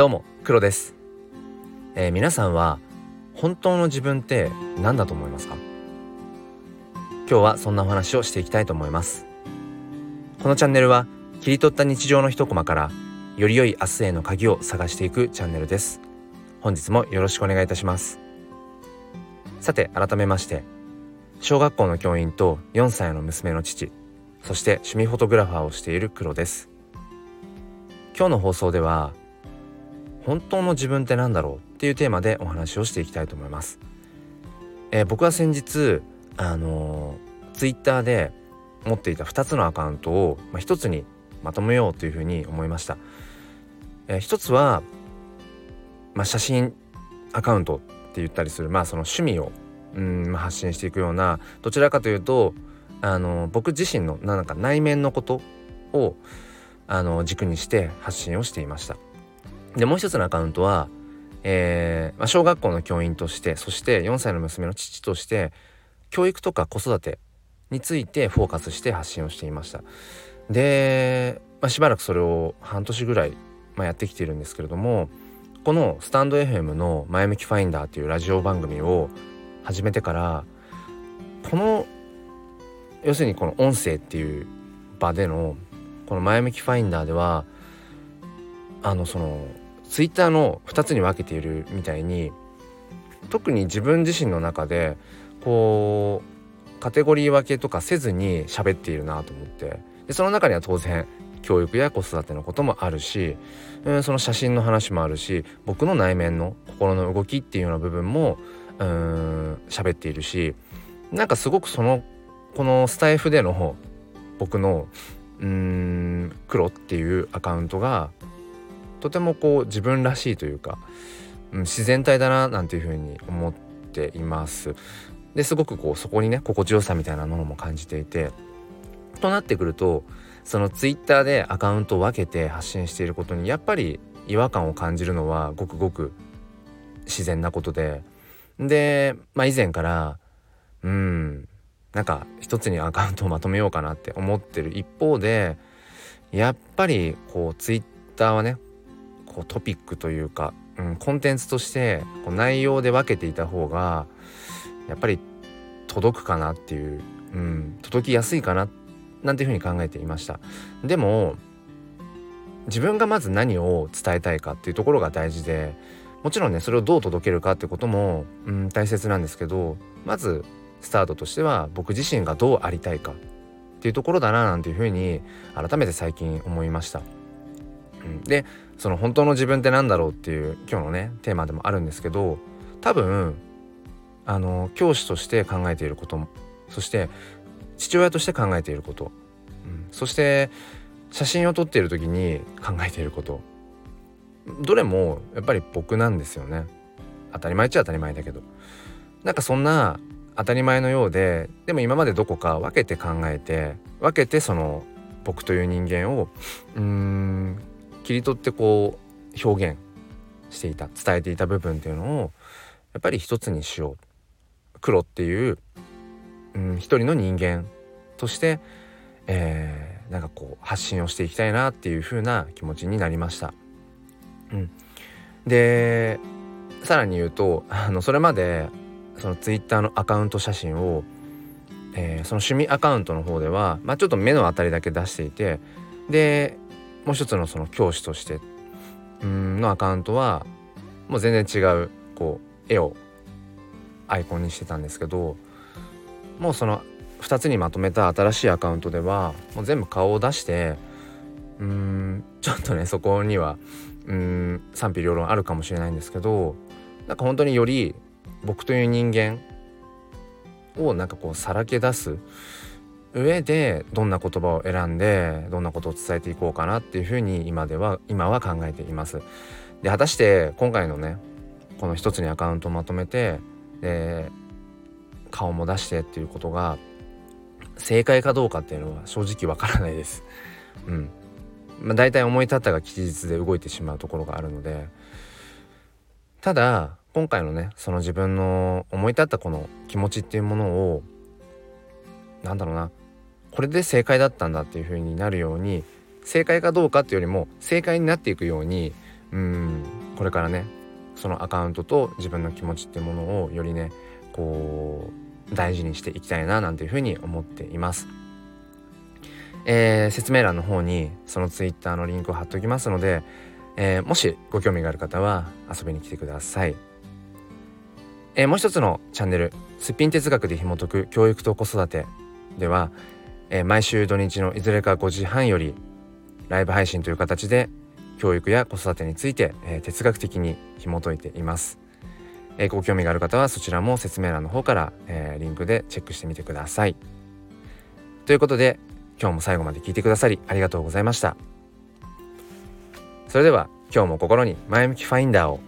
どうも黒です、えー、皆さんは本当の自分って何だと思いますか？今日はそんなお話をしていきたいと思います。このチャンネルは切り取った日常の一コマからより良い明日への鍵を探していくチャンネルです。本日もよろしくお願いいたします。さて改めまして小学校の教員と4歳の娘の父そして趣味フォトグラファーをしている黒です。今日の放送では本当の自分って何だろうっていうテーマでお話をしていきたいと思います、えー、僕は先日あのー、ツイッターで持っていた2つのアカウントを、まあ、1つにまとめようというふうに思いました、えー、1つは、まあ、写真アカウントって言ったりするまあその趣味をうん、ま、発信していくようなどちらかというとあの僕自身のなんか内面のことをあの軸にして発信をしていました。でもう一つのアカウントは、えーまあ、小学校の教員としてそして4歳の娘の父として教育とか子育てについてフォーカスして発信をしていました。で、まあ、しばらくそれを半年ぐらい、まあ、やってきているんですけれどもこのスタンド FM の「前向きファインダー」というラジオ番組を始めてからこの要するにこの音声っていう場でのこの前向きファインダーではあのそのツイッターの2つに分けているみたいに特に自分自身の中でこうカテゴリー分けとかせずに喋っているなと思って。でその中には当然教育や子育てのこともあるし、うん、その写真の話もあるし僕の内面の心の動きっていうような部分もうん喋っているしなんかすごくそのこのスタイフでの僕のうん黒っていうアカウントがとてもこう自分らしいというか、うん、自然体だななんていうふうに思っています。ですごくこうそこにね心地よさみたいなものも感じていてとなってくるとそのツイッターでアカウントを分けて発信していることにやっぱり違和感を感じるのはごくごく自然なことでで、まあ、以前からうんなんか一つにアカウントをまとめようかなって思ってる一方でやっぱりこうツイッターはねこうトピックというか、うん、コンテンツとしてこう内容で分けていた方がやっぱり届くかなっていう、うん、届きやすいかななんていうふうに考えていましたでも自分がまず何を伝えたいかっていうところが大事でもちろんねそれをどう届けるかってことも、うん、大切なんですけどまずスタートとしては僕自身がどうありたいかっていうところだななんていうふうに改めて最近思いました。うん、でその本当の自分って何だろうっていう今日のねテーマでもあるんですけど多分あの教師として考えていることもそして父親として考えていること、うん、そして写真を撮っている時に考えていることどれもやっぱり僕なんですよね。当たり前っちゃ当たり前だけど。なんかそんな当たり前のようででも今までどこか分けて考えて分けてその僕という人間をうーん切り取ってこう表現していた伝えていた部分っていうのをやっぱり一つにしよう黒っていう、うん、一人の人間として、えー、なんかこう発信をしていきたいなっていう風な気持ちになりました。うん、でさらに言うとあのそれまでそのツイッターのアカウント写真を、えー、その趣味アカウントの方では、まあ、ちょっと目の当たりだけ出していてでもう一つのその教師としてうんのアカウントはもう全然違うこう絵をアイコンにしてたんですけどもうその2つにまとめた新しいアカウントではもう全部顔を出してうーんちょっとねそこにはうん賛否両論あるかもしれないんですけどなんか本当により僕という人間をなんかこうさらけ出す上でどんな言葉を選んでどんなことを伝えていこうかなっていうふうに今では今は考えています。で果たして今回のねこの一つにアカウントをまとめて顔も出してっていうことが正解かどうかっていうのは正直わからないです。うん。まあ、大体思い立ったが吉日で動いてしまうところがあるのでただ今回のねその自分の思い立ったこの気持ちっていうものをなんだろうなこれで正解だったんだっていう風になるように正解かどうかっていうよりも正解になっていくようにうんこれからねそのアカウントと自分の気持ちっていうものをよりねこう大事にしていきたいななんていうふうに思っています。えー、説明欄の方にその Twitter のリンクを貼っておきますので、えー、もしご興味がある方は遊びに来てください。えー、もう一つのチャンネル「すっぴん哲学で紐解く教育と子育て」では、えー、毎週土日のいずれか5時半よりライブ配信という形で教育や子育てについて、えー、哲学的に紐解いています、えご興味がある方はそちらも説明欄の方から、えリンクでチェックしてみてください。ということで今日も最後まで聞いてくださりありがとうございました。それでは今日も心に前向きファインダーを